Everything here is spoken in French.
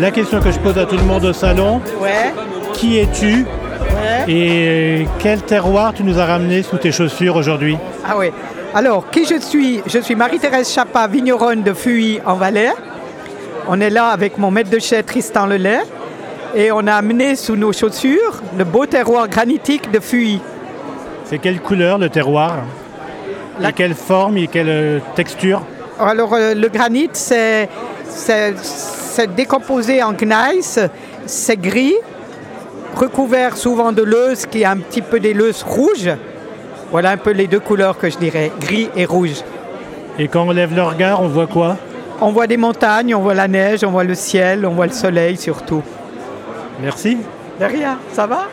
La question que je pose à tout le monde au salon, Ouais. qui es-tu ouais. et quel terroir tu nous as ramené sous tes chaussures aujourd'hui Ah oui. Alors, qui je suis? Je suis Marie-Thérèse Chapa, vigneronne de Fuy en Valais. On est là avec mon maître de chai Tristan Lelay. Et on a amené sous nos chaussures le beau terroir granitique de Fuy. C'est quelle couleur le terroir? La- Et quelle forme et quelle euh, texture? Alors, euh, le granit, c'est décomposé en gneiss, c'est gris, recouvert souvent de l'euse qui a un petit peu des leuses rouges. Voilà un peu les deux couleurs que je dirais, gris et rouge. Et quand on lève le regard, on voit quoi? On voit des montagnes, on voit la neige, on voit le ciel, on voit le soleil surtout. Merci. De rien, ça va?